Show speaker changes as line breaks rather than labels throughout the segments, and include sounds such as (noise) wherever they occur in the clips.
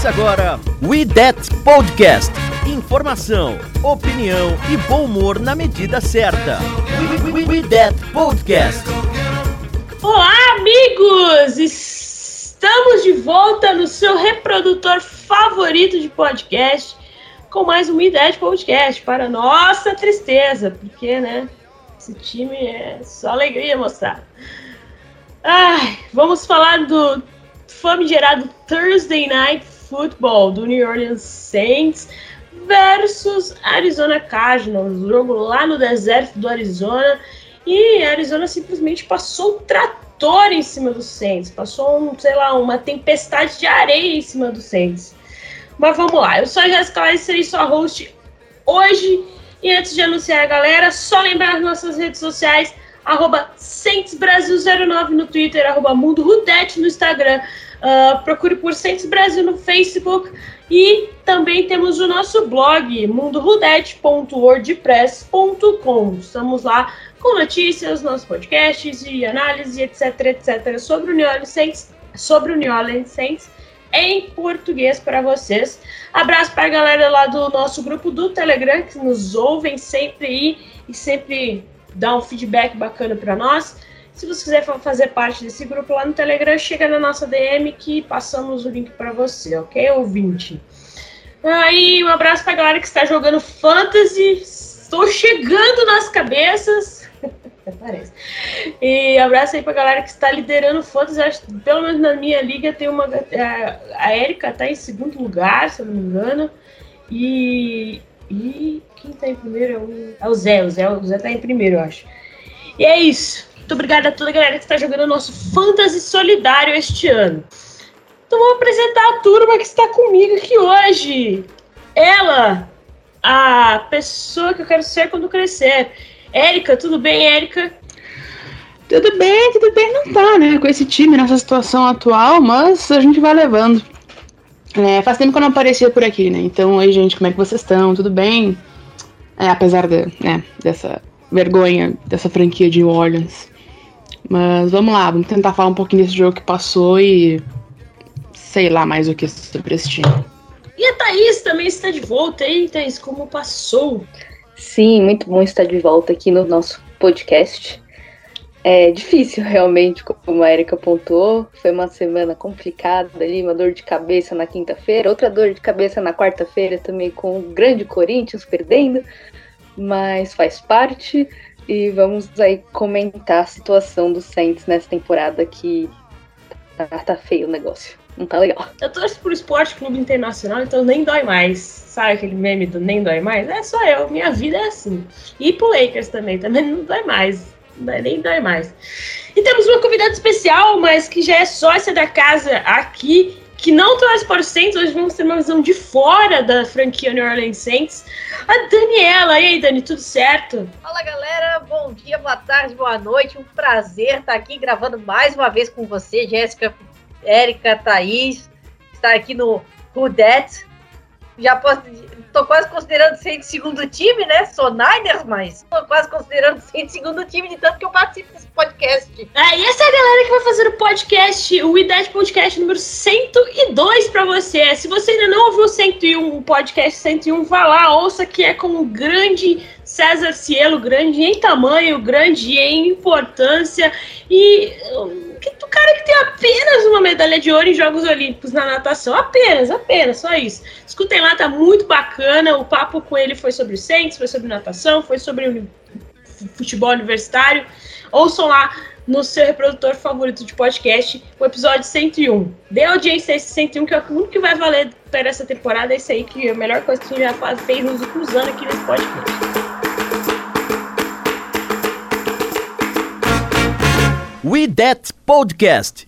Começa agora We That Podcast. Informação, opinião e bom humor na medida certa. We, we, we That Podcast.
Olá, amigos! Estamos de volta no seu reprodutor favorito de podcast com mais um Ideia de Podcast, para nossa tristeza, porque, né, esse time é só alegria mostrar. Ai, vamos falar do famigerado Thursday Night Football do New Orleans Saints versus Arizona Cardinals, jogo lá no deserto do Arizona. E Arizona simplesmente passou um trator em cima do Saints, passou, um, sei lá, uma tempestade de areia em cima do Saints. Mas vamos lá, eu sou a Jéssica Lares, serei sua host hoje. E antes de anunciar a galera, só lembrar as nossas redes sociais, arroba Brasil09 no Twitter, arroba no Instagram. Uh, procure por Saints Brasil no Facebook e também temos o nosso blog, mundorudete.wordpress.com. Estamos lá com notícias, nossos podcasts e análise, etc, etc, sobre o New Orleans Saints, sobre o New Orleans Saints em português para vocês. Abraço para a galera lá do nosso grupo do Telegram que nos ouvem sempre aí e sempre dá um feedback bacana para nós. Se você quiser fazer parte desse grupo lá no Telegram, chega na nossa DM que passamos o link para você, ok, ouvinte? Aí, um abraço pra galera que está jogando Fantasy. Estou chegando nas cabeças. (laughs) Parece. E abraço aí pra galera que está liderando Fantasy. Acho, pelo menos na minha liga tem uma. A Erika tá em segundo lugar, se eu não me engano. E. E quem tá em primeiro é o, é o Zé. O Zé, o Zé tá em primeiro, eu acho. E é isso. Muito obrigada a toda a galera que está jogando o nosso Fantasy Solidário este ano. Então vou apresentar a turma que está comigo aqui hoje. Ela, a pessoa que eu quero ser quando crescer. Érica, tudo bem, Érica?
Tudo bem, tudo bem, não tá, né? Com esse time nessa situação atual, mas a gente vai levando. É, faz tempo que eu não aparecia por aqui, né? Então, aí, gente, como é que vocês estão? Tudo bem? É, apesar de, né, dessa vergonha dessa franquia de New Orleans. Mas vamos lá, vamos tentar falar um pouquinho desse jogo que passou e sei lá mais o que sobre esse time.
E a Thaís também está de volta aí, Thaís, como passou?
Sim, muito bom estar de volta aqui no nosso podcast. É difícil, realmente, como a Erika apontou. Foi uma semana complicada ali, uma dor de cabeça na quinta-feira, outra dor de cabeça na quarta-feira também com o grande Corinthians perdendo, mas faz parte. E vamos aí comentar a situação do Saints nessa temporada que tá, tá feio o negócio. Não tá legal.
Eu torço pro Esporte Clube Internacional, então nem dói mais. Sabe aquele meme do nem dói mais? É só eu, minha vida é assim. E pro Lakers também, também não dói mais. Nem dói mais. E temos uma convidada especial, mas que já é sócia da casa aqui, que não traz para o Saints. Hoje vamos ter uma visão de fora da franquia New Orleans Saints. A Daniela. E aí, Dani, tudo certo?
Fala, galera. Bom dia, boa tarde, boa noite. Um prazer estar aqui gravando mais uma vez com você, Jéssica, Érica, Thaís. Estar aqui no That. Já posso, tô quase considerando ser de segundo time, né? Sou Niners, mas tô quase considerando ser de segundo time, de tanto que eu participo desse podcast.
É, e essa é a galera que vai fazer o podcast, o IDET Podcast número 102 pra você. Se você ainda não ouviu o 101, o podcast 101, vá lá, ouça que é com o grande César Cielo, grande em tamanho, grande em importância e o cara que tem apenas uma medalha de ouro em Jogos Olímpicos na natação. Apenas, apenas, só isso. Escutem lá, tá muito bacana. O papo com ele foi sobre o Saints, foi sobre natação, foi sobre futebol universitário. Ouçam lá no seu reprodutor favorito de podcast, o episódio 101. Dê audiência a esse 101, que é o único que vai valer para essa temporada. É isso aí, que é a melhor coisa que a gente já fez nos últimos anos aqui nesse podcast.
We That Podcast.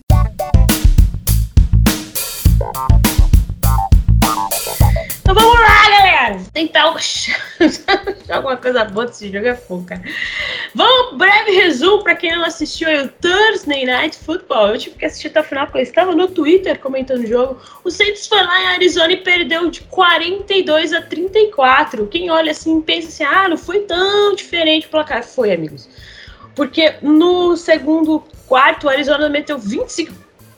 Então vamos lá, galera! Tentar (laughs) alguma coisa boa desse jogo é fogo, cara. Vamos, breve resumo para quem não assistiu aí o Thursday Night Football. Eu tive que assistir até o final porque eu estava no Twitter comentando o jogo. O Saints foi lá em Arizona e perdeu de 42 a 34. Quem olha assim pensa assim: ah, não foi tão diferente o placar. Foi, amigos. Porque no segundo quarto, o Arizona meteu 25.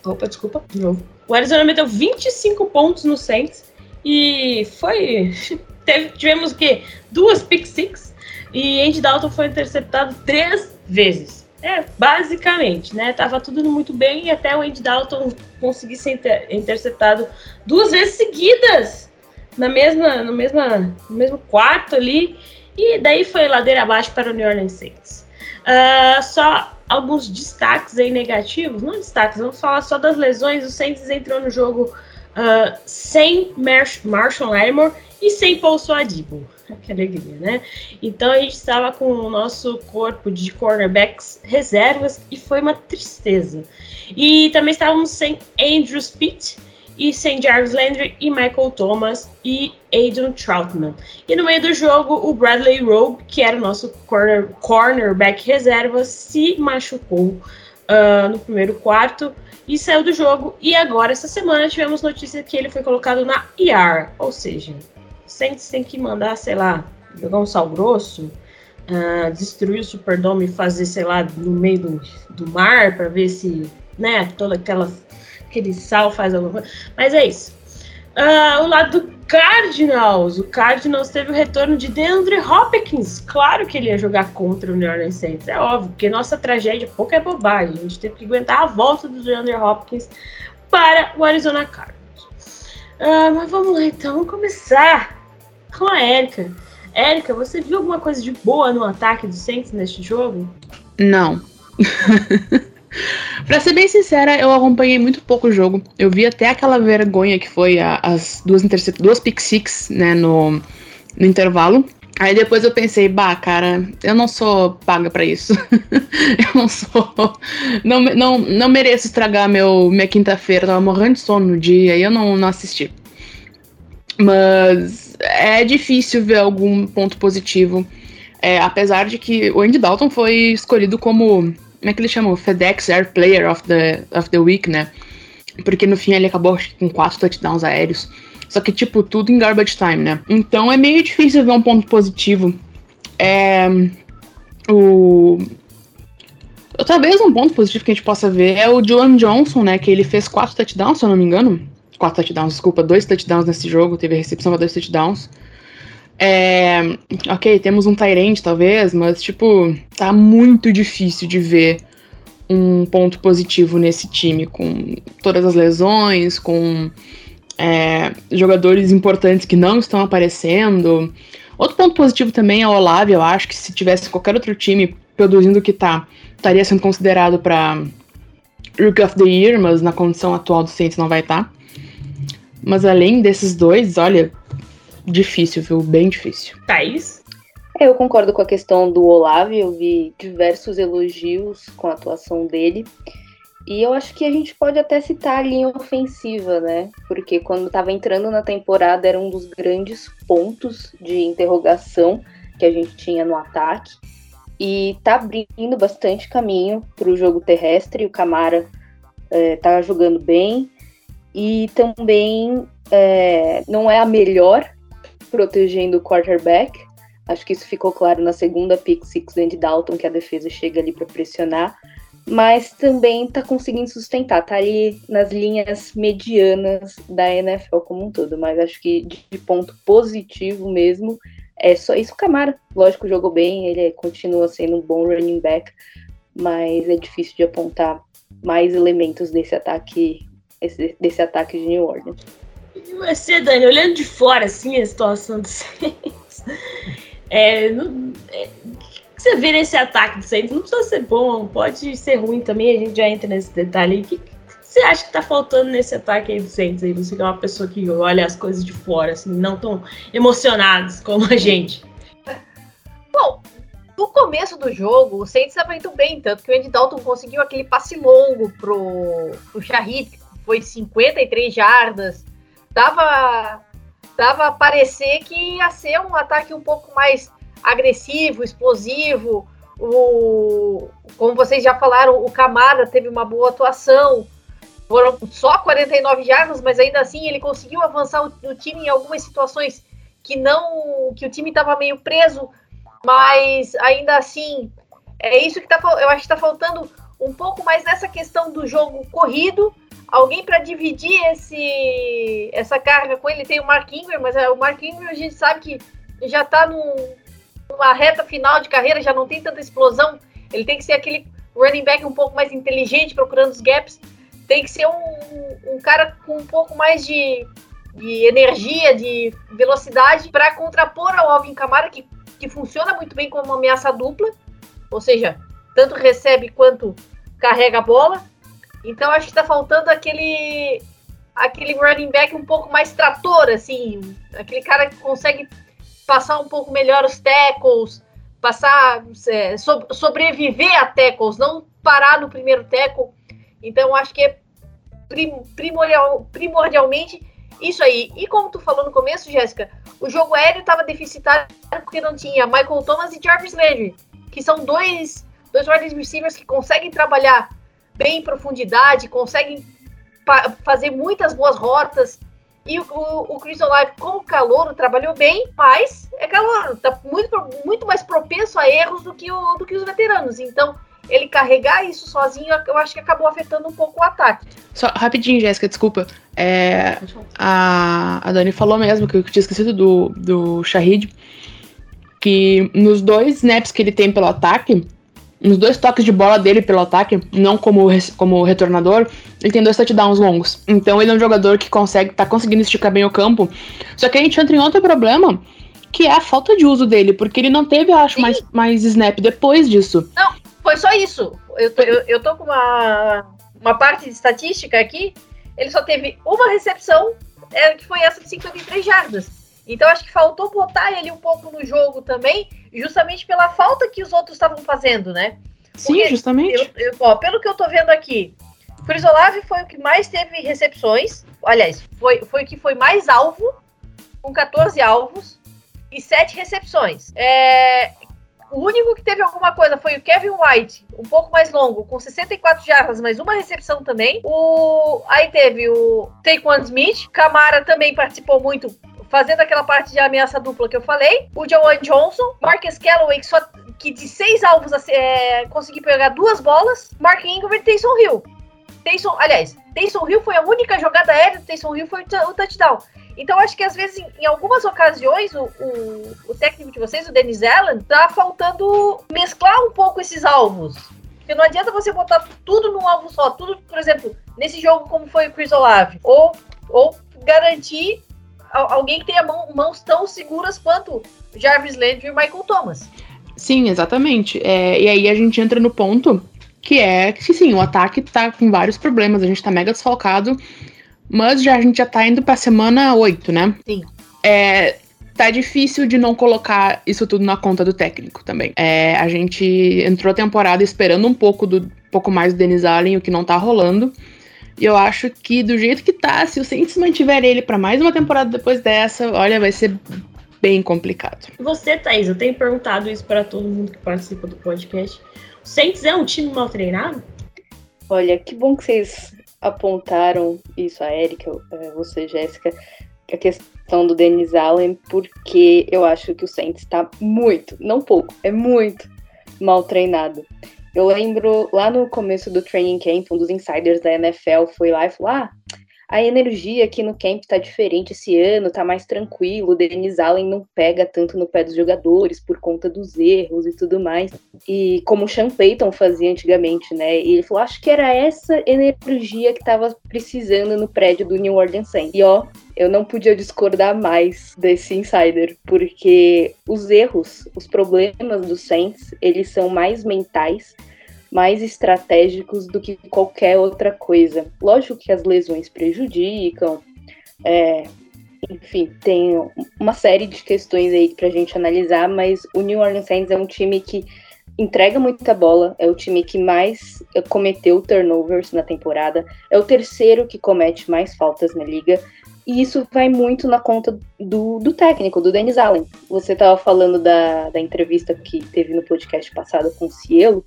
Opa, desculpa, de novo. O Arizona meteu 25 pontos no Saints e foi. (laughs) Teve, tivemos o quê? Duas pick six. E Andy Dalton foi interceptado três vezes. É, basicamente, né? Tava tudo muito bem e até o Andy Dalton conseguir ser inter interceptado duas vezes seguidas na mesma, no, mesma, no mesmo quarto ali. E daí foi ladeira abaixo para o New Orleans Saints. Uh, só alguns destaques aí negativos, não destaques, vamos falar só das lesões. O Saints entrou no jogo uh, sem Marshall Lattimore e sem Paul Suadibo. (laughs) Que alegria, né? Então a gente estava com o nosso corpo de cornerbacks reservas e foi uma tristeza. E também estávamos sem Andrew Pitt e sem Jarvis Landry e Michael Thomas e Adrian Troutman. E no meio do jogo, o Bradley Rowe, que era o nosso corner, cornerback reserva, se machucou uh, no primeiro quarto e saiu do jogo. E agora, essa semana, tivemos notícia que ele foi colocado na IR, ou seja, Saints tem que mandar, sei lá, jogar um sal grosso, uh, destruir o Superdome e fazer, sei lá, no meio do, do mar para ver se, né, toda aquela aquele sal faz alguma coisa. Mas é isso. Uh, o lado do Cardinals. O Cardinals teve o retorno de DeAndre Hopkins. Claro que ele ia jogar contra o New Orleans Saints. É óbvio, porque nossa tragédia pouco é bobagem. A gente teve que aguentar a volta do DeAndre Hopkins para o Arizona Cardinals. Uh, mas vamos lá então, vamos começar com a Érica. Érica, você viu alguma coisa de boa no ataque do Saints neste jogo?
Não. (laughs) pra ser bem sincera, eu acompanhei muito pouco o jogo. Eu vi até aquela vergonha que foi a, as duas, duas pick six, né, no, no intervalo. Aí depois eu pensei, bah, cara, eu não sou paga para isso. (laughs) eu não sou. Não, não, não mereço estragar meu, minha quinta-feira. Tava morrendo de sono no dia e eu não, não assisti. Mas é difícil ver algum ponto positivo. É, apesar de que o Andy Dalton foi escolhido como como é que ele chama? O FedEx Air Player of the, of the Week, né? Porque no fim ele acabou com quatro touchdowns aéreos. Só que, tipo, tudo em garbage time, né? Então é meio difícil ver um ponto positivo. É. O. Talvez um ponto positivo que a gente possa ver é o Joan Johnson, né? Que ele fez quatro touchdowns, se eu não me engano. Quatro touchdowns, desculpa, dois touchdowns nesse jogo. Teve recepção para dois touchdowns. É, ok, temos um Tyrant talvez, mas tipo, tá muito difícil de ver um ponto positivo nesse time, com todas as lesões, com é, jogadores importantes que não estão aparecendo. Outro ponto positivo também é o Olave, eu acho que se tivesse qualquer outro time produzindo o que tá, estaria sendo considerado para Rookie of the Year, mas na condição atual do Saints não vai estar. Tá. Mas além desses dois, olha, difícil, viu? Bem difícil.
Thaís?
É, eu concordo com a questão do Olave, eu vi diversos elogios com a atuação dele. E eu acho que a gente pode até citar a linha ofensiva, né? Porque quando estava entrando na temporada era um dos grandes pontos de interrogação que a gente tinha no ataque. E tá abrindo bastante caminho para o jogo terrestre. O Camara é, tá jogando bem. E também é, não é a melhor protegendo o quarterback. Acho que isso ficou claro na segunda pick six de Dalton, que a defesa chega ali para pressionar. Mas também tá conseguindo sustentar, tá ali nas linhas medianas da NFL como um todo. Mas acho que de ponto positivo mesmo é só isso. O Camara, lógico, jogou bem, ele continua sendo um bom running back, mas é difícil de apontar mais elementos desse ataque, desse ataque de New Orleans.
Você, Dani, olhando de fora, assim, a situação do Saints, é, não, é, você vê nesse ataque do Saints, não precisa ser bom, pode ser ruim também, a gente já entra nesse detalhe. O que, que você acha que tá faltando nesse ataque aí do Saints aí? Você que é uma pessoa que olha as coisas de fora, assim, não tão emocionados como a gente.
Bom, no começo do jogo, o Saints indo bem, tanto que o Andy Dalton conseguiu aquele passe longo pro, pro Shahid, que foi de 53 jardas. Dava, dava a parecer que ia ser um ataque um pouco mais agressivo, explosivo. O, como vocês já falaram, o Camada teve uma boa atuação. Foram só 49 jardas, mas ainda assim ele conseguiu avançar o, o time em algumas situações que não que o time estava meio preso, mas ainda assim é isso que tá eu acho que está faltando um pouco mais nessa questão do jogo corrido, alguém para dividir esse essa carga com ele. Tem o Mark Ingram, mas é, o Mark Ingram a gente sabe que já está numa reta final de carreira, já não tem tanta explosão. Ele tem que ser aquele running back um pouco mais inteligente, procurando os gaps tem que ser um, um cara com um pouco mais de, de energia, de velocidade, para contrapor ao Alvin Kamara, que, que funciona muito bem como uma ameaça dupla, ou seja, tanto recebe quanto carrega a bola. Então acho que está faltando aquele aquele running back um pouco mais trator, assim, aquele cara que consegue passar um pouco melhor os tackles, passar é, so, sobreviver a tackles, não parar no primeiro tackle então, acho que é primordial, primordialmente isso aí. E como tu falou no começo, Jéssica, o jogo aéreo estava deficitário porque não tinha Michael Thomas e Jarvis Landry, que são dois, dois wide receivers que conseguem trabalhar bem em profundidade, conseguem fazer muitas boas rotas. E o, o, o Chris Olave, como trabalhou bem, mas é calor, tá muito, muito mais propenso a erros do que, o, do que os veteranos. Então, ele carregar isso sozinho, eu acho que acabou afetando um pouco o ataque.
Só rapidinho, Jéssica, desculpa. É, a, a Dani falou mesmo que eu tinha esquecido do, do Shahid. Que nos dois snaps que ele tem pelo ataque, nos dois toques de bola dele pelo ataque, não como, como retornador, ele tem dois touchdowns longos. Então ele é um jogador que consegue, tá conseguindo esticar bem o campo. Só que a gente entra em outro problema, que é a falta de uso dele, porque ele não teve, eu acho, mais, mais snap depois disso.
Não, foi só isso. Eu tô, eu, eu tô com uma, uma parte de estatística aqui. Ele só teve uma recepção, é, que foi essa de 53 jardas. Então acho que faltou botar ele um pouco no jogo também, justamente pela falta que os outros estavam fazendo, né?
Porque Sim, justamente.
Eu, eu, ó, pelo que eu tô vendo aqui, Chris Olave foi o que mais teve recepções. Aliás, foi, foi o que foi mais alvo, com 14 alvos e 7 recepções. É, o único que teve alguma coisa foi o Kevin White, um pouco mais longo, com 64 jardas, mas uma recepção também. O aí teve o Taekwon Smith, Camara também participou muito, fazendo aquela parte de ameaça dupla que eu falei. O Joan Johnson, Marcus Calloway, que, só, que de seis alvos é, conseguiu pegar duas bolas. Mark Ingram e Taysom Hill. Taysom, aliás, Taysom Hill foi a única jogada aérea do Taysom Hill foi o touchdown. Então, acho que às vezes, em, em algumas ocasiões, o, o, o, técnico de vocês, o Denis Allen, tá faltando mesclar um pouco esses alvos. Porque não adianta você botar tudo num alvo só. Tudo, por exemplo, nesse jogo, como foi o Chris Olave. Ou, ou garantir alguém que tenha mão, mãos tão seguras quanto Jarvis Landry e Michael Thomas.
Sim, exatamente. É, e aí a gente entra no ponto que é que sim, o ataque tá com vários problemas, a gente tá mega desfalcado mas já a gente já tá indo pra semana 8, né?
Sim.
É, tá difícil de não colocar isso tudo na conta do técnico também. É, a gente entrou a temporada esperando um pouco do pouco mais do Denis Allen, o que não tá rolando. E eu acho que do jeito que tá, se o Saints mantiver ele para mais uma temporada depois dessa, olha, vai ser bem complicado.
Você, Thaís, eu tenho perguntado isso para todo mundo que participa do podcast. O Saints é um time mal treinado?
Olha, que bom que vocês apontaram isso, a Erika, é, você, Jéssica, a questão do Dennis Allen, porque eu acho que o Saints está muito, não pouco, é muito mal treinado. Eu lembro lá no começo do training camp, um dos insiders da NFL foi lá e falou: Ah, a energia aqui no camp tá diferente esse ano, tá mais tranquilo. O Denis Allen não pega tanto no pé dos jogadores por conta dos erros e tudo mais. E como o Sean Payton fazia antigamente, né? E ele falou: acho que era essa energia que tava precisando no prédio do New Orleans Saints. E ó, eu não podia discordar mais desse insider, porque os erros, os problemas do Saints, eles são mais mentais mais estratégicos do que qualquer outra coisa. Lógico que as lesões prejudicam, é, enfim, tem uma série de questões aí pra gente analisar, mas o New Orleans Saints é um time que entrega muita bola, é o time que mais cometeu turnovers na temporada, é o terceiro que comete mais faltas na liga, e isso vai muito na conta do, do técnico, do Dennis Allen. Você estava falando da, da entrevista que teve no podcast passado com o Cielo,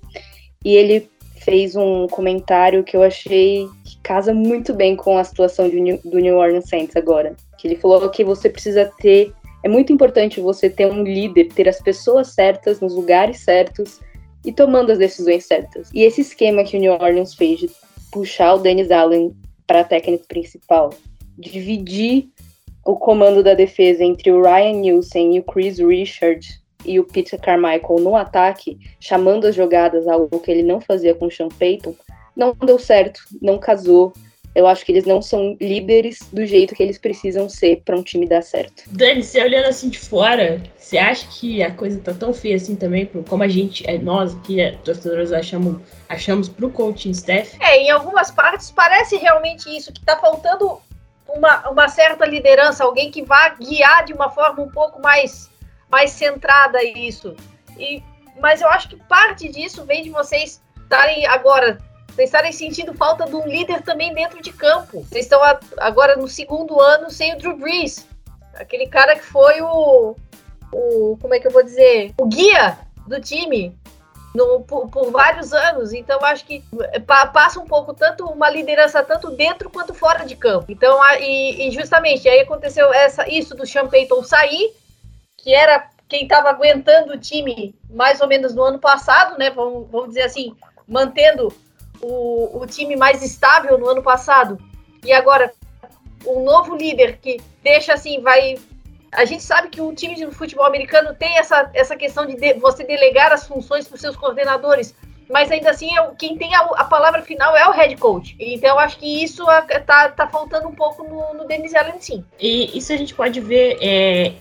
e ele fez um comentário que eu achei que casa muito bem com a situação do New Orleans Saints agora. Que ele falou que você precisa ter. É muito importante você ter um líder, ter as pessoas certas nos lugares certos e tomando as decisões certas. E esse esquema que o New Orleans fez de puxar o Dennis Allen para técnico principal, dividir o comando da defesa entre o Ryan Nielsen e o Chris Richard e o Peter Carmichael no ataque, chamando as jogadas, algo que ele não fazia com o Sean Payton, não deu certo, não casou. Eu acho que eles não são líderes do jeito que eles precisam ser para um time dar certo.
Dani, você olhando assim de fora, você acha que a coisa tá tão feia assim também, como a gente, é, nós aqui, é, torcedores, achamos, achamos pro coaching staff?
É, em algumas partes parece realmente isso, que tá faltando uma, uma certa liderança, alguém que vá guiar de uma forma um pouco mais mais centrada isso. E, mas eu acho que parte disso vem de vocês estarem agora, vocês estarem sentindo falta de um líder também dentro de campo. Vocês estão agora no segundo ano sem o Drew Brees, aquele cara que foi o, o como é que eu vou dizer, o guia do time no, por, por, vários anos. Então, acho que pa, passa um pouco tanto uma liderança tanto dentro quanto fora de campo. Então, a, e, e, justamente aí aconteceu essa, isso do Sean Payton sair que era quem estava aguentando o time mais ou menos no ano passado, né? Vamos, vamos dizer assim, mantendo o, o time mais estável no ano passado. E agora, um novo líder que deixa assim, vai. A gente sabe que o time de futebol americano tem essa, essa questão de, de você delegar as funções para os seus coordenadores, mas ainda assim é, quem tem a, a, palavra final é o head coach. Então acho que isso tá, tá faltando um pouco no, no Denis Allen sim.
E isso a gente pode ver é,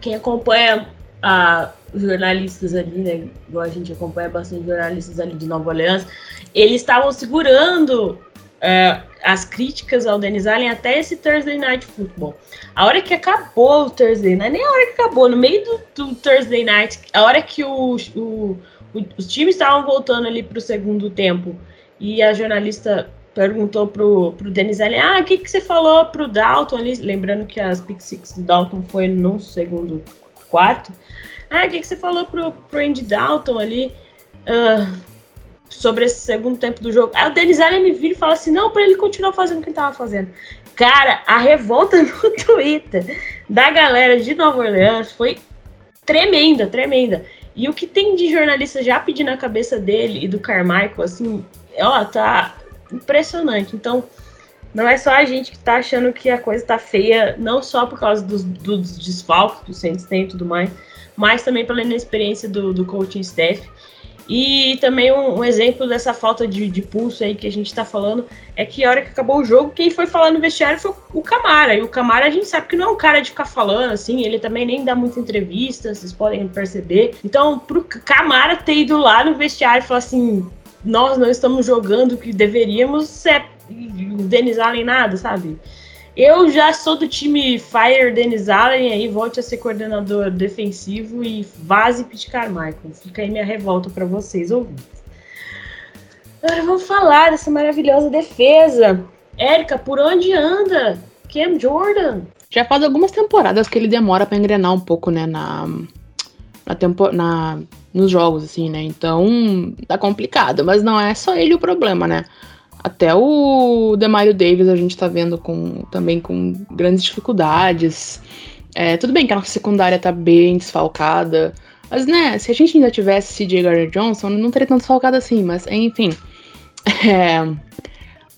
quem acompanha a, os jornalistas ali, né? Igual a gente acompanha bastante jornalistas ali de Nova Orleans, eles estavam segurando é, as críticas ao Denis Allen até esse Thursday Night Football. A hora que acabou o Thursday, é nem a hora que acabou, no meio do, do Thursday Night, a hora que o, o, o os times estavam voltando ali para o segundo tempo e a jornalista perguntou pro, pro Denis Allen, ah, o que, que você falou pro Dalton ali? Lembrando que as Pick Six do Dalton foi no segundo quarto. Ah, o que, que você falou pro, pro Andy Dalton ali uh, sobre esse segundo tempo do jogo? Aí o Denis Allen me vira e fala assim, não, para ele continuar fazendo o que ele tava fazendo. Cara, a revolta (laughs) no Twitter da galera de Nova Orleans foi tremenda, tremenda. E o que tem de jornalista já pedindo a cabeça dele e do Carmichael, assim, ó, tá impressionante. Então, não é só a gente que tá achando que a coisa tá feia, não só por causa dos, dos desfalques que o Saints tem e tudo mais, mas também pela inexperiência do, do coaching staff. E também um, um exemplo dessa falta de, de, pulso aí que a gente tá falando é que a hora que acabou o jogo, quem foi falar no vestiário foi o Camara. E o Camara a gente sabe que não é um cara de ficar falando assim, ele também nem dá muita entrevista, vocês podem perceber. Então, pro Camara ter ido lá no vestiário e falar assim: nós não estamos jogando o que deveríamos, é Denis Allen nada, sabe? Eu já sou do time Fire Denis Allen, aí volte a ser coordenador defensivo e vaze Pete Carmichael. Fica aí minha revolta para vocês ouvintes. Agora vamos falar dessa maravilhosa defesa. Érica, por onde anda Cam Jordan?
Já faz algumas temporadas que ele demora para engrenar um pouco, né, na, na, tempo, na nos jogos, assim, né? Então tá complicado, mas não é só ele o problema, né? Até o Demario Davis a gente tá vendo com, também com grandes dificuldades. É, tudo bem que a nossa secundária tá bem desfalcada, mas né, se a gente ainda tivesse CJ Gardner Johnson, não teria tão desfalcado assim, mas enfim. (laughs) É,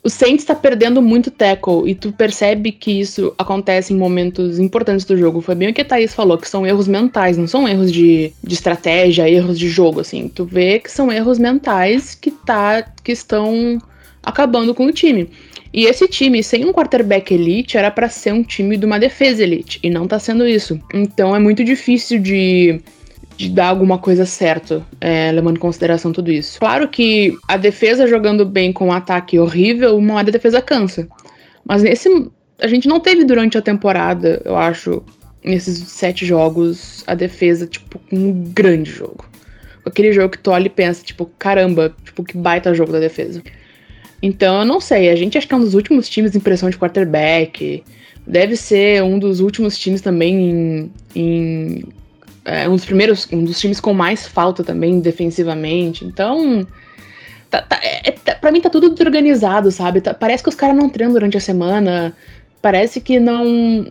o Saints está perdendo muito tackle e tu percebe que isso acontece em momentos importantes do jogo. Foi bem o que a Thaís falou, que são erros mentais, não são erros de, de estratégia, erros de jogo, assim. Tu vê que são erros mentais que, tá, que estão acabando com o time. E esse time, sem um quarterback elite, era para ser um time de uma defesa elite, e não tá sendo isso. Então é muito difícil de de dar alguma coisa certa, é, levando em consideração tudo isso. Claro que a defesa jogando bem com um ataque horrível, uma hora a defesa cansa. Mas nesse a gente não teve durante a temporada, eu acho, nesses sete jogos, a defesa, tipo, um grande jogo. Aquele jogo que tu olha e pensa, tipo, caramba, tipo, que baita jogo da defesa. Então, eu não sei, a gente acho que é um dos últimos times em pressão de quarterback. Deve ser um dos últimos times também em. em é, um dos primeiros. Um dos times com mais falta também defensivamente. Então. Tá, tá, é, tá, pra mim tá tudo desorganizado, sabe? Tá, parece que os caras não treinam durante a semana. Parece que não.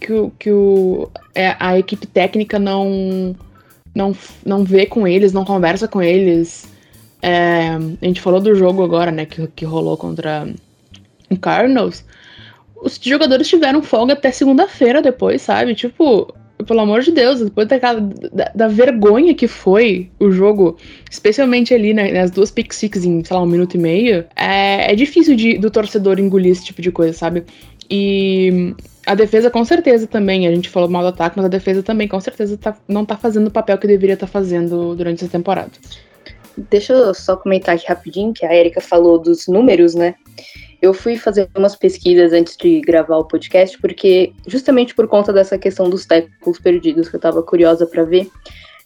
Que, que o, é, a equipe técnica não, não, não vê com eles, não conversa com eles. É, a gente falou do jogo agora, né, que, que rolou contra o Cardinals. Os jogadores tiveram folga até segunda-feira depois, sabe? Tipo, pelo amor de Deus, depois daquela, da, da, vergonha que foi o jogo, especialmente ali né, nas duas pick six em, sei lá, um minuto e meio, é, é difícil de, do torcedor engolir esse tipo de coisa, sabe? E a defesa com certeza também, a gente falou mal do ataque, mas a defesa também com certeza tá, não tá fazendo o papel que deveria estar tá fazendo durante essa temporada.
Deixa eu só comentar aqui rapidinho, que a Erika falou dos números, né? Eu fui fazer umas pesquisas antes de gravar o podcast, porque justamente por conta dessa questão dos tackles perdidos, que eu tava curiosa para ver.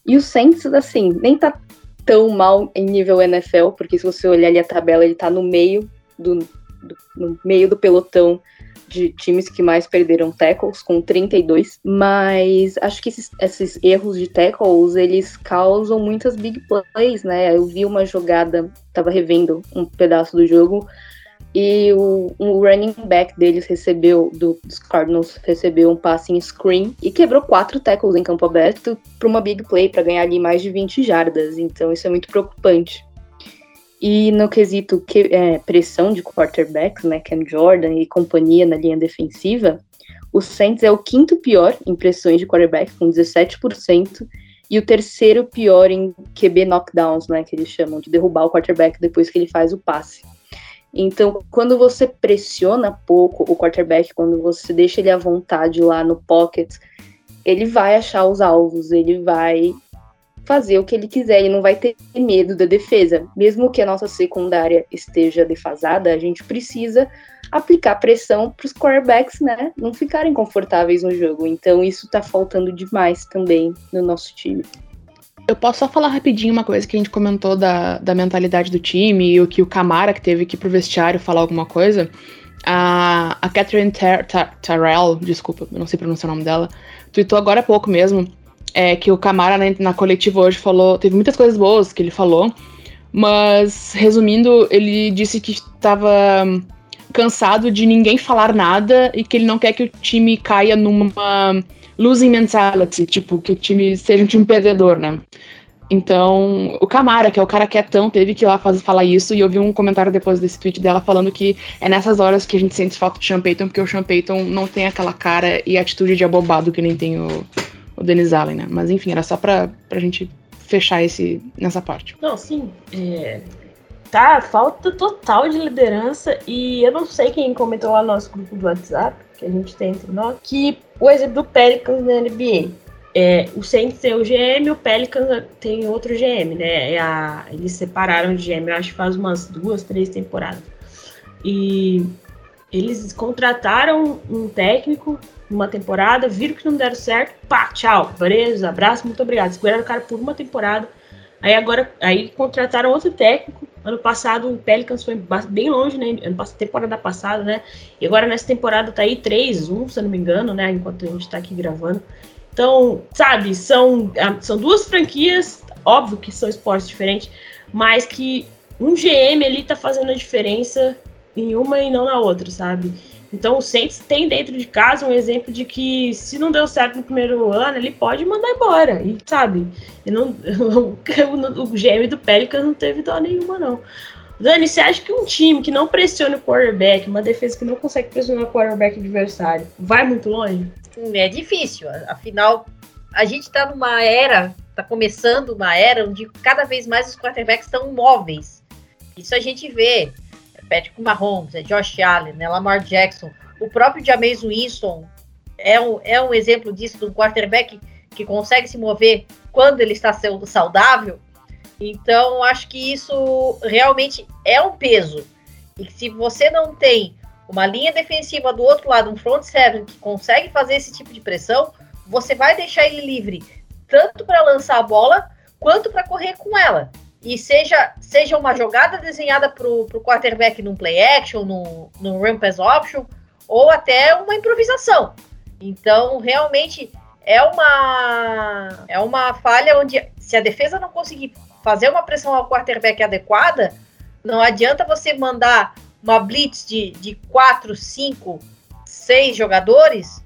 E o Saints, assim, nem tá tão mal em nível NFL, porque se você olhar ali a tabela, ele tá no meio do, do no meio do pelotão de times que mais perderam tackles, com 32, mas acho que esses, esses, erros de tackles, eles causam muitas big plays, né? Eu vi uma jogada, tava revendo um pedaço do jogo, e o, um running back deles recebeu, do, dos Cardinals, recebeu um passe em screen e quebrou quatro tackles em campo aberto para uma big play, para ganhar ali mais de 20 jardas, então isso é muito preocupante. E no quesito que, é, pressão de quarterbacks, né, Cam Jordan e companhia na linha defensiva, o Saints é o quinto pior em pressões de quarterback, com 17%, e o terceiro pior em QB knockdowns, né, que eles chamam, de derrubar o quarterback depois que ele faz o passe. Então, quando você pressiona pouco o quarterback, quando você deixa ele à vontade lá no pocket, ele vai achar os alvos, ele vai fazer o que ele quiser, ele não vai ter medo da defesa. Mesmo que a nossa secundária esteja defasada, a gente precisa aplicar pressão para os quarterbacks, né, não ficarem confortáveis no jogo. Então isso está faltando demais também no nosso time.
Eu posso só falar rapidinho uma coisa que a gente comentou da, da mentalidade do time e o que o Camara que teve que ir pro vestiário falar alguma coisa. A, a Catherine Tar Tar Tarrell, desculpa, não sei pronunciar o nome dela, tweetou agora há pouco mesmo é, que o Camara na, na coletiva hoje falou, teve muitas coisas boas que ele falou, mas resumindo, ele disse que estava cansado de ninguém falar nada e que ele não quer que o time caia numa losing mentality, tipo, que o time seja um time perdedor, né? Então, o Camara, que é o cara quietão, teve que ir lá fazer, falar isso, e eu vi um comentário depois desse tweet dela falando que é nessas horas que a gente sente falta de Sean Payton, porque o Sean Payton não tem aquela cara e atitude de abobado que nem tem o, o Allen, né? Mas enfim, era só pra, pra gente fechar esse, nessa parte.
Não, sim. É, tá, falta total de liderança e eu não sei quem comentou lá no nosso grupo do WhatsApp, que a gente tem entre nós, que o exemplo do Pelicans na NBA. É, o Saints tem o GM, o Pelicans tem outro GM, né? É a, eles separaram de GM, acho que faz umas duas, três temporadas. E eles contrataram um técnico uma temporada, viram que não deram certo, pá, tchau, beleza, abraço, muito obrigado. Seguraram o cara por uma temporada. Aí agora, aí contrataram outro técnico. Ano passado o Pelicans foi bem longe, né? Temporada passada, né? E agora nessa temporada tá aí 3-1, se eu não me engano, né? Enquanto a gente tá aqui gravando. Então, sabe, são, são duas franquias, óbvio que são esportes diferentes, mas que um GM ali tá fazendo a diferença em uma e não na outra, sabe? Então o Saints tem dentro de casa um exemplo de que se não deu certo no primeiro ano, ele pode mandar embora. E sabe, e não, (laughs) o, o GM do Pelicans não teve dó nenhuma, não. Dani, você acha que um time que não pressiona o quarterback, uma defesa que não consegue pressionar o quarterback adversário, vai muito longe?
É difícil. Afinal, a gente está numa era, está começando uma era onde cada vez mais os quarterbacks estão móveis. Isso a gente vê Patrick Mahomes, é Josh Allen, né, Lamar Jackson, o próprio Jameis Winston é um, é um exemplo disso, de um quarterback que consegue se mover quando ele está sendo saudável. Então, acho que isso realmente é um peso. E se você não tem uma linha defensiva do outro lado, um front seven que consegue fazer esse tipo de pressão, você vai deixar ele livre tanto para lançar a bola quanto para correr com ela. E seja, seja uma jogada desenhada para o quarterback num play action, num, num run pass option, ou até uma improvisação. Então, realmente é uma é uma falha onde se a defesa não conseguir fazer uma pressão ao quarterback adequada, não adianta você mandar uma blitz de, de quatro, cinco, seis jogadores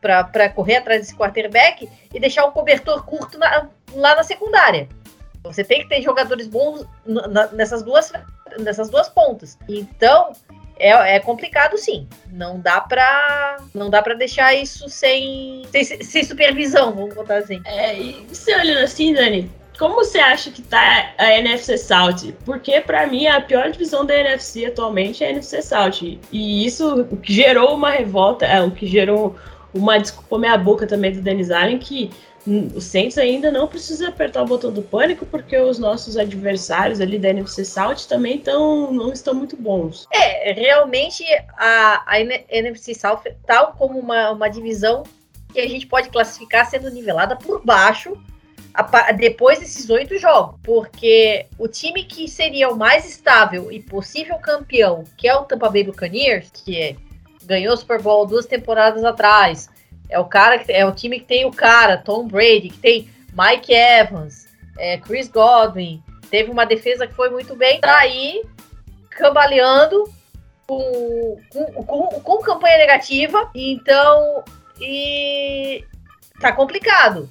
para correr atrás desse quarterback e deixar o cobertor curto na, lá na secundária. Você tem que ter jogadores bons nessas duas, nessas duas pontas. Então, é, é complicado sim. Não dá para não dá para deixar isso sem, sem, sem supervisão, vamos botar assim.
É, e você olhando assim, Dani, como você acha que tá a NFC South? Porque para mim a pior divisão da NFC atualmente é a NFC South. E isso o que gerou uma revolta, é o que gerou uma desculpa meia boca também do Dennis Allen que o Saints ainda não precisa apertar o botão do pânico porque os nossos adversários ali da NFC South também tão, não estão muito bons.
É, realmente a, a NFC South, tal como uma, uma divisão que a gente pode classificar sendo nivelada por baixo depois desses oito jogos, porque o time que seria o mais estável e possível campeão, que é o Tampa Bay Buccaneers, que é, ganhou o Super Bowl duas temporadas atrás, é o cara que é o time que tem o cara Tom Brady, que tem Mike Evans, é, Chris Godwin, teve uma defesa que foi muito bem, tá aí cambaleando com, com, com, com campanha negativa, então e tá complicado.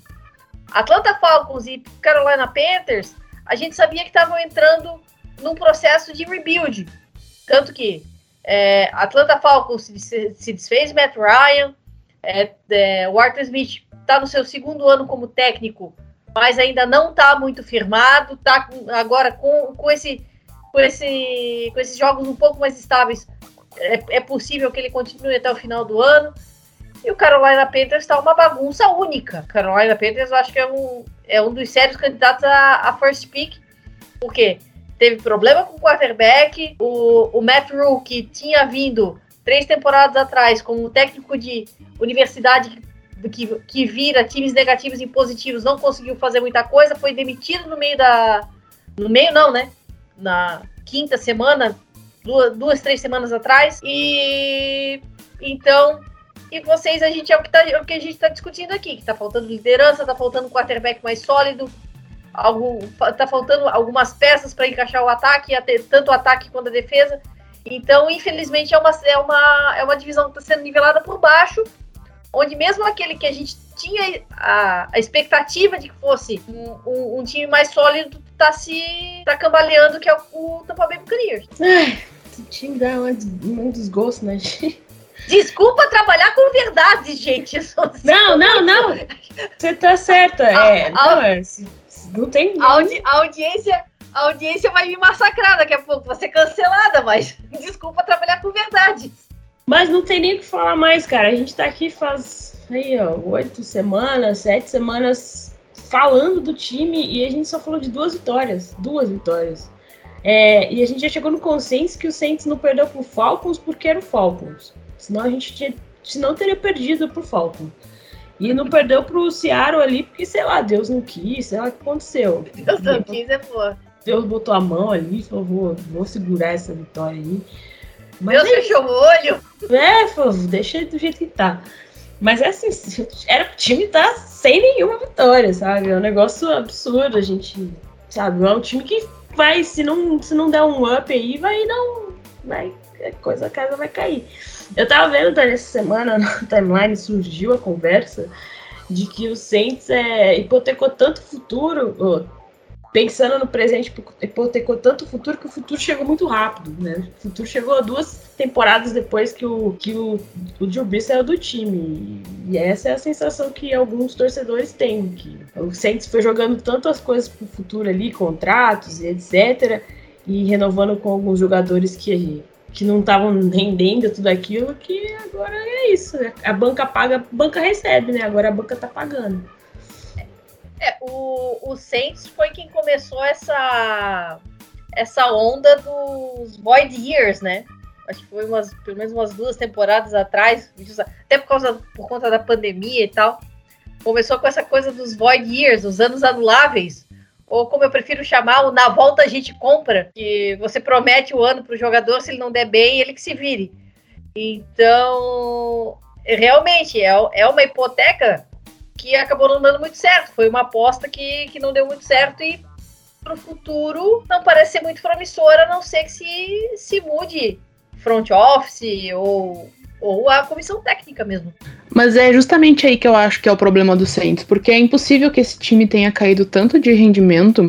Atlanta Falcons e Carolina Panthers, a gente sabia que estavam entrando num processo de rebuild. Tanto que é, Atlanta Falcons se, se desfez Matt Ryan, é, é, o Arthur Smith está no seu segundo ano como técnico, mas ainda não está muito firmado, está agora com, com, esse, com, esse, com esses jogos um pouco mais estáveis, é, é possível que ele continue até o final do ano. E o Carolina Panthers está uma bagunça única. Carolina Panthers eu acho que é um, é um dos sérios candidatos a, a first pick. Porque teve problema com o quarterback, o, o Matt Rule, que tinha vindo três temporadas atrás como técnico de universidade que, que vira times negativos em positivos, não conseguiu fazer muita coisa, foi demitido no meio da. No meio não, né? Na quinta semana, duas, duas três semanas atrás. E então e vocês, a gente é o que, tá, é o que a gente está discutindo aqui, que tá faltando liderança, tá faltando um quarterback mais sólido, algum, tá faltando algumas peças para encaixar o ataque, tanto o ataque quanto a defesa. Então, infelizmente, é uma, é uma, é uma divisão que está sendo nivelada por baixo, onde mesmo aquele que a gente tinha a, a expectativa de que fosse um, um, um time mais sólido, está se tá cambaleando, que é o, o Tampa Bay Buccaneers.
esse time dá um, desgosto, né, gente?
Desculpa trabalhar com verdade, gente.
Não, não, não. Você tá certa. É, a, não, é, não tem.
A, audi, a, audiência, a audiência vai me massacrar daqui a pouco. Vou ser cancelada, mas (laughs) desculpa trabalhar com verdade.
Mas não tem nem o que falar mais, cara. A gente tá aqui faz aí, ó, oito semanas, sete semanas falando do time e a gente só falou de duas vitórias. Duas vitórias. É, e a gente já chegou no consenso que o Saints não perdeu pro Falcons porque era o Falcons. Senão a gente tinha, não teria perdido pro Falcon. E não perdeu pro Seattle ali, porque, sei lá, Deus não quis, sei lá o que aconteceu.
Deus não quis, é boa.
Deus botou a mão ali, falou, vou, vou segurar essa vitória aí.
Mas Deus é, fechou o olho.
É, falou, deixa do jeito que tá. Mas é assim, era o time tá sem nenhuma vitória, sabe? É um negócio absurdo, a gente, sabe? É um time que vai, se não, se não der um up aí, vai não. Vai, a coisa, a casa vai cair. Eu tava vendo tá, nessa semana (laughs) na timeline surgiu a conversa de que o Saints é, hipotecou tanto futuro, pensando no presente, hipotecou tanto futuro que o futuro chegou muito rápido, né? O futuro chegou duas temporadas depois que o, que o, o Drew saiu do time. E essa é a sensação que alguns torcedores têm, que o Saints foi jogando tantas coisas pro futuro ali, contratos e etc., e renovando com alguns jogadores que que não estavam rendendo tudo aquilo, que agora é isso. Né? A banca paga, a banca recebe, né? Agora a banca tá pagando.
É, o, o Saints foi quem começou essa essa onda dos void years, né? acho que foi umas, pelo menos umas duas temporadas atrás, até por, causa, por conta da pandemia e tal. Começou com essa coisa dos void years, os anos anuláveis, ou como eu prefiro chamar, o na volta a gente compra, que você promete o ano para o jogador, se ele não der bem, ele que se vire. Então, realmente, é, é uma hipoteca que acabou não dando muito certo. Foi uma aposta que, que não deu muito certo e para o futuro não parece ser muito promissora, a não ser que se, se mude front office ou, ou a comissão técnica mesmo.
Mas é justamente aí que eu acho que é o problema do Saints, porque é impossível que esse time tenha caído tanto de rendimento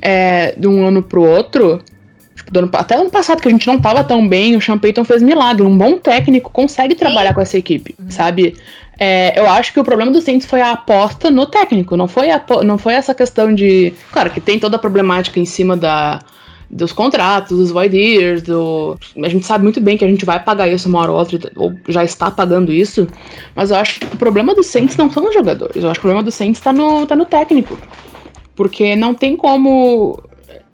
é, de um ano para o outro. Tipo, ano, até ano passado, que a gente não tava tão bem, o Sean Payton fez milagre. Um bom técnico consegue trabalhar Sim. com essa equipe, uhum. sabe? É, eu acho que o problema do Saints foi a aposta no técnico, não foi, a, não foi essa questão de. Claro que tem toda a problemática em cima da, dos contratos, dos void years, do... a gente sabe muito bem que a gente vai pagar isso uma hora ou outra, ou já está pagando isso, mas eu acho que o problema do Saints não são os jogadores, eu acho que o problema do Saints está no, tá no técnico, porque não tem como...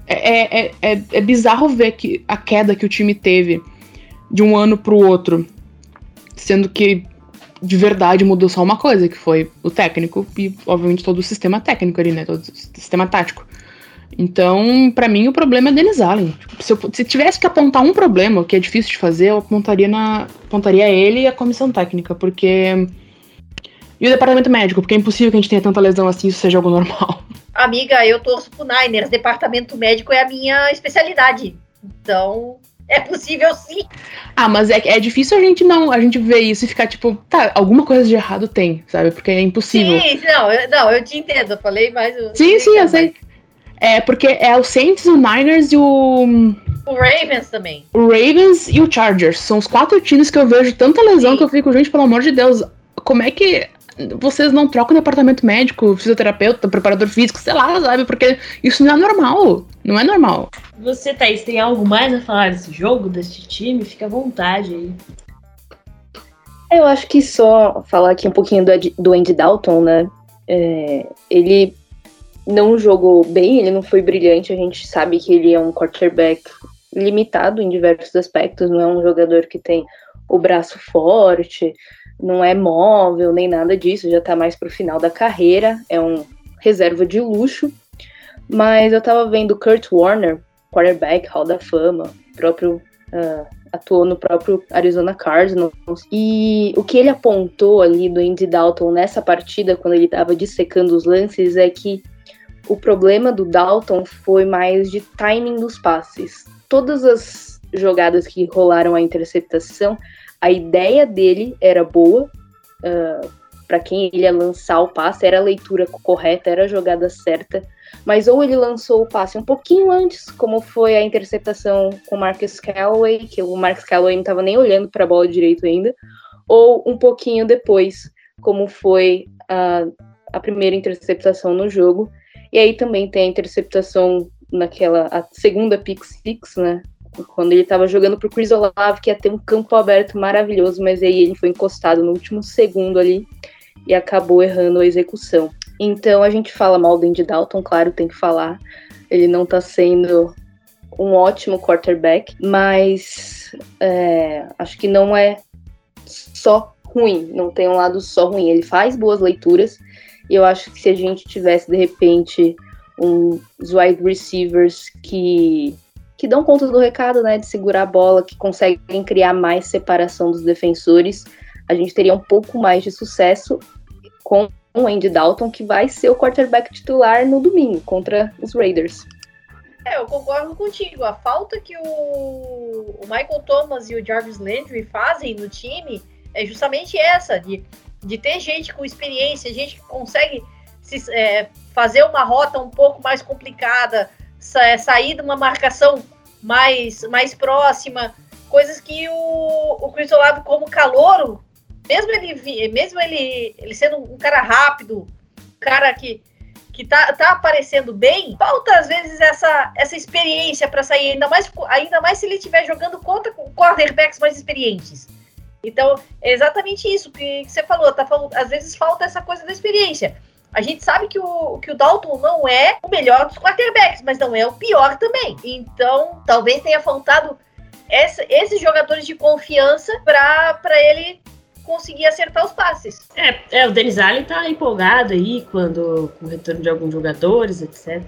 É, é, é, é bizarro ver que a queda que o time teve de um ano para o outro, sendo que de verdade mudou só uma coisa, que foi o técnico e, obviamente, todo o sistema técnico ali, né? Todo o sistema tático. Então, para mim, o problema é Denis Allen. Se, eu, se tivesse que apontar um problema, que é difícil de fazer, eu apontaria, na, apontaria ele e a comissão técnica, porque. E o departamento médico, porque é impossível que a gente tenha tanta lesão assim, isso seja algo normal.
Amiga, eu torço pro Niners. Departamento médico é a minha especialidade. Então, é possível sim.
Ah, mas é, é difícil a gente não, a gente ver isso e ficar tipo, tá, alguma coisa de errado tem, sabe? Porque é impossível.
Sim, não, eu, não, eu te entendo, eu falei mais.
Sim, sim, eu sei. É, porque é o Saints, o Niners e o.
O Ravens também.
O Ravens e o Chargers. São os quatro times que eu vejo tanta lesão sim. que eu fico, gente, pelo amor de Deus, como é que vocês não trocam departamento médico, fisioterapeuta, preparador físico, sei lá, sabe? Porque isso não é normal. Não é normal.
Você, Thaís, tem algo mais a falar desse jogo, desse time? Fica à vontade aí.
Eu acho que só falar aqui um pouquinho do, do Andy Dalton, né? É, ele não jogou bem, ele não foi brilhante. A gente sabe que ele é um quarterback limitado em diversos aspectos, não é um jogador que tem o braço forte, não é móvel nem nada disso, já tá mais pro final da carreira, é um reserva de luxo. Mas eu tava vendo Kurt Warner, quarterback, Hall da Fama, próprio uh, atuou no próprio Arizona Cardinals. E o que ele apontou ali do Andy Dalton nessa partida, quando ele estava dissecando os lances, é que o problema do Dalton foi mais de timing dos passes. Todas as jogadas que rolaram a interceptação, a ideia dele era boa. Uh, ah, para quem ele ia lançar o passe, era a leitura correta, era a jogada certa mas ou ele lançou o passe um pouquinho antes, como foi a interceptação com o Marcus Callaway, que o Marcus Callaway não estava nem olhando para a bola direito ainda, ou um pouquinho depois, como foi a, a primeira interceptação no jogo. E aí também tem a interceptação naquela a segunda pick six, né? Quando ele estava jogando para o Chris Olave, que ia ter um campo aberto maravilhoso, mas aí ele foi encostado no último segundo ali e acabou errando a execução. Então a gente fala mal do Andy Dalton, claro, tem que falar. Ele não tá sendo um ótimo quarterback, mas é, acho que não é só ruim, não tem um lado só ruim. Ele faz boas leituras e eu acho que se a gente tivesse de repente uns wide receivers que que dão conta do recado, né, de segurar a bola, que conseguem criar mais separação dos defensores, a gente teria um pouco mais de sucesso com o Andy Dalton, que vai ser o quarterback titular no domingo contra os Raiders.
É, eu concordo contigo. A falta que o, o Michael Thomas e o Jarvis Landry fazem no time é justamente essa, de, de ter gente com experiência, gente que consegue se, é, fazer uma rota um pouco mais complicada, é, sair de uma marcação mais, mais próxima, coisas que o, o Chris Olave, como calouro, mesmo ele, mesmo ele, ele sendo um cara rápido, um cara que, que tá, tá aparecendo bem, falta às vezes essa, essa experiência para sair, ainda mais, ainda mais se ele estiver jogando contra quarterbacks mais experientes. Então, é exatamente isso que, que você falou, tá falando, às vezes falta essa coisa da experiência. A gente sabe que o, que o Dalton não é o melhor dos quarterbacks, mas não é o pior também. Então, talvez tenha faltado esse, esses jogadores de confiança para ele conseguir acertar os passes.
É, é, o Denis Allen tá empolgado aí quando, com o retorno de alguns jogadores, etc.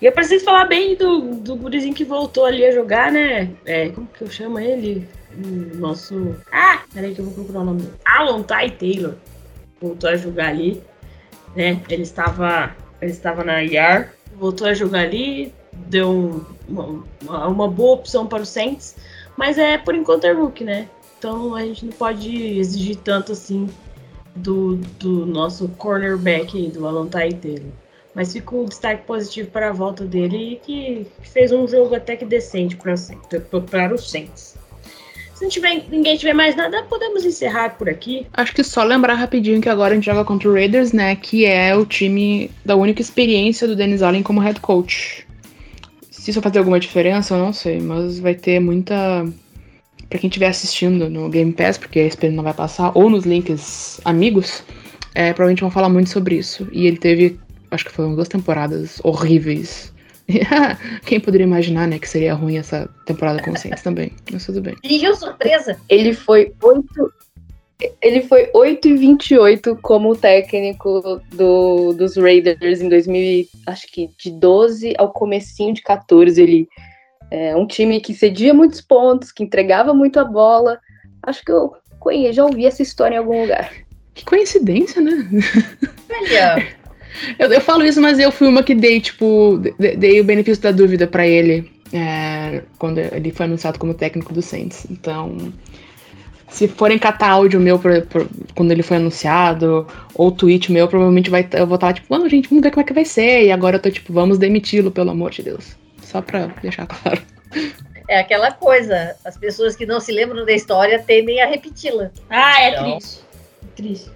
E eu preciso falar bem do, do gurizinho que voltou ali a jogar, né? É, como que eu chamo ele? O nosso. Ah! Peraí que eu vou procurar o nome. Alan Ty Taylor. Voltou a jogar ali. Né? Ele estava. Ele estava na IAR. Voltou a jogar ali. Deu uma, uma boa opção para o Saints. Mas é por enquanto é rookie, né? Então a gente não pode exigir tanto assim do, do nosso cornerback aí, do Alan Taylor. Mas fica um destaque positivo para a volta dele que fez um jogo até que decente para, os Saints. Se não tiver, ninguém tiver mais nada, podemos encerrar por aqui.
Acho que só lembrar rapidinho que agora a gente joga contra o Raiders, né? Que é o time da única experiência do Dennis Allen como head coach. Se isso vai fazer alguma diferença, eu não sei, mas vai ter muita. Pra quem estiver assistindo no Game Pass, porque a SPN não vai passar, ou nos links amigos, é, provavelmente vão falar muito sobre isso. E ele teve acho que foram duas temporadas horríveis. (laughs) Quem poderia imaginar, né, que seria ruim essa temporada com o Saints (laughs) também. Mas tudo bem.
Dirigiu surpresa.
Ele foi 8. Ele foi 8 e 28 como técnico do, dos Raiders em 2000, acho que de 12 ao comecinho de 14. Ele é um time que cedia muitos pontos, que entregava muito a bola. Acho que eu conheço, já ouvi essa história em algum lugar.
Que coincidência, né? (laughs)
Olha,
Eu, eu falo isso, mas eu fui uma que dei, tipo, dei o benefício da dúvida para ele é, quando ele foi anunciado como técnico do Saints. Então, se forem catar áudio meu pra, pra, quando ele foi anunciado, ou tweet meu, provavelmente vai, eu vou estar tipo, não, gente, vamos ver como é que vai ser. E agora eu tô tipo, vamos demiti-lo, pelo amor de Deus. Só pra deixar claro.
É aquela coisa, as pessoas que não se lembram da história tendem a repeti-la.
Ah, é então... triste. Triste.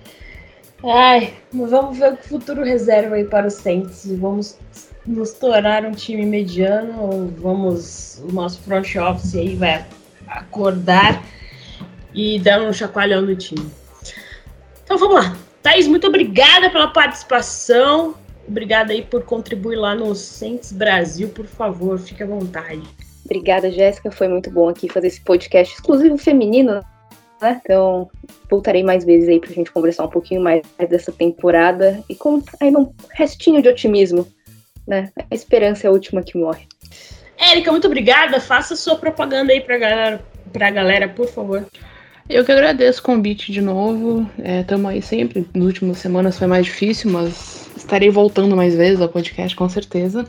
Ai, vamos ver o que o futuro reserva aí para os Saints. Vamos nos tornar um time mediano vamos o nosso front office aí vai acordar e dar um chacoalhão no time. Então vamos lá. Thaís, muito obrigada pela participação. Obrigada aí por contribuir lá no Saints Brasil, por favor, fique à vontade.
Obrigada, Jéssica. Foi muito bom aqui fazer esse podcast exclusivo feminino? Então, voltarei mais vezes aí pra gente conversar um pouquinho mais dessa temporada e com ainda um restinho de otimismo, né? A esperança é a última que morre.
Érica, muito obrigada. Faça sua propaganda aí pra galera, pra galera por favor.
Eu que agradeço o convite de novo. Estamos é, aí sempre. Nas últimas semanas foi mais difícil, mas estarei voltando mais vezes ao podcast, com certeza.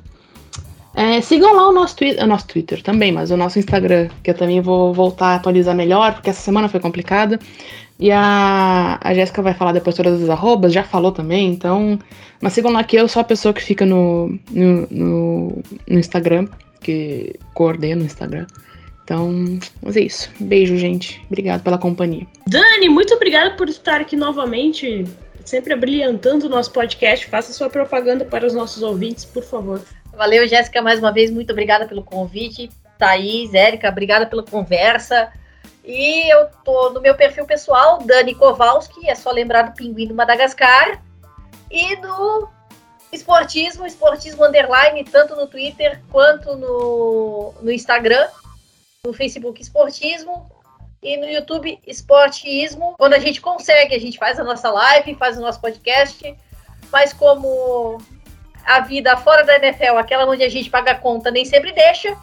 É, sigam lá o nosso, o nosso Twitter também, mas o nosso Instagram, que eu também vou voltar a atualizar melhor, porque essa semana foi complicada. E a, a Jéssica vai falar depois todas as arrobas, já falou também, então. Mas sigam lá que eu sou a pessoa que fica no, no, no, no Instagram, que coordena o Instagram. Então, mas é isso. Beijo, gente. Obrigado pela companhia.
Dani, muito obrigada por estar aqui novamente, sempre brilhantando o nosso podcast. Faça sua propaganda para os nossos ouvintes, por favor.
Valeu, Jéssica, mais uma vez, muito obrigada pelo convite. Thaís, Érica, obrigada pela conversa. E eu tô no meu perfil pessoal, Dani Kowalski, é só lembrar do Pinguim do Madagascar. E do esportismo, esportismo underline, tanto no Twitter quanto no, no Instagram. No Facebook Esportismo e no YouTube Esportismo. Quando a gente consegue, a gente faz a nossa live, faz o nosso podcast. Mas como a vida fora da NFL, aquela onde a gente paga a conta, nem sempre deixa.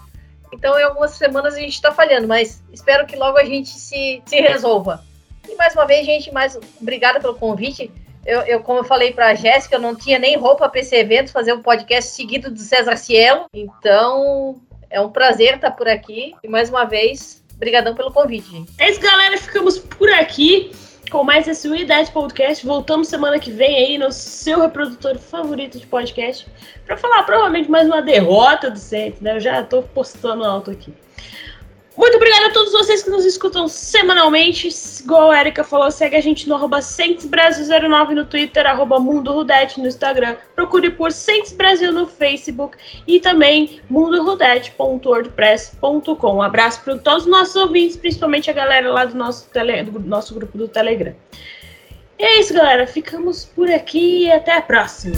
Então, em algumas semanas a gente está falhando, mas espero que logo a gente se, se resolva. E mais uma vez, gente, mais obrigada pelo convite. Eu, eu como eu falei para a Jéssica, eu não tinha nem roupa para esse evento, fazer um podcast seguido do César Cielo. Então, é um prazer estar por aqui. E mais uma vez, brigadão pelo convite, gente.
É isso, galera. Ficamos por aqui com mais esse Unidade Podcast. Voltamos semana que vem aí no seu reprodutor favorito de podcast para falar provavelmente mais uma derrota do Saints, né? Eu já tô postando alto aqui. Muito obrigada a todos vocês que nos escutam semanalmente. Igual a Erika falou, segue a gente no arroba Brasil09 no Twitter, arroba Mundo Rudete no Instagram. Procure por Saints Brasil no Facebook e também mundorudete.wordpress.com. Um abraço para todos os nossos ouvintes, principalmente a galera lá do nosso, tele, do nosso grupo do Telegram. E é isso, galera. Ficamos por aqui e até a próxima.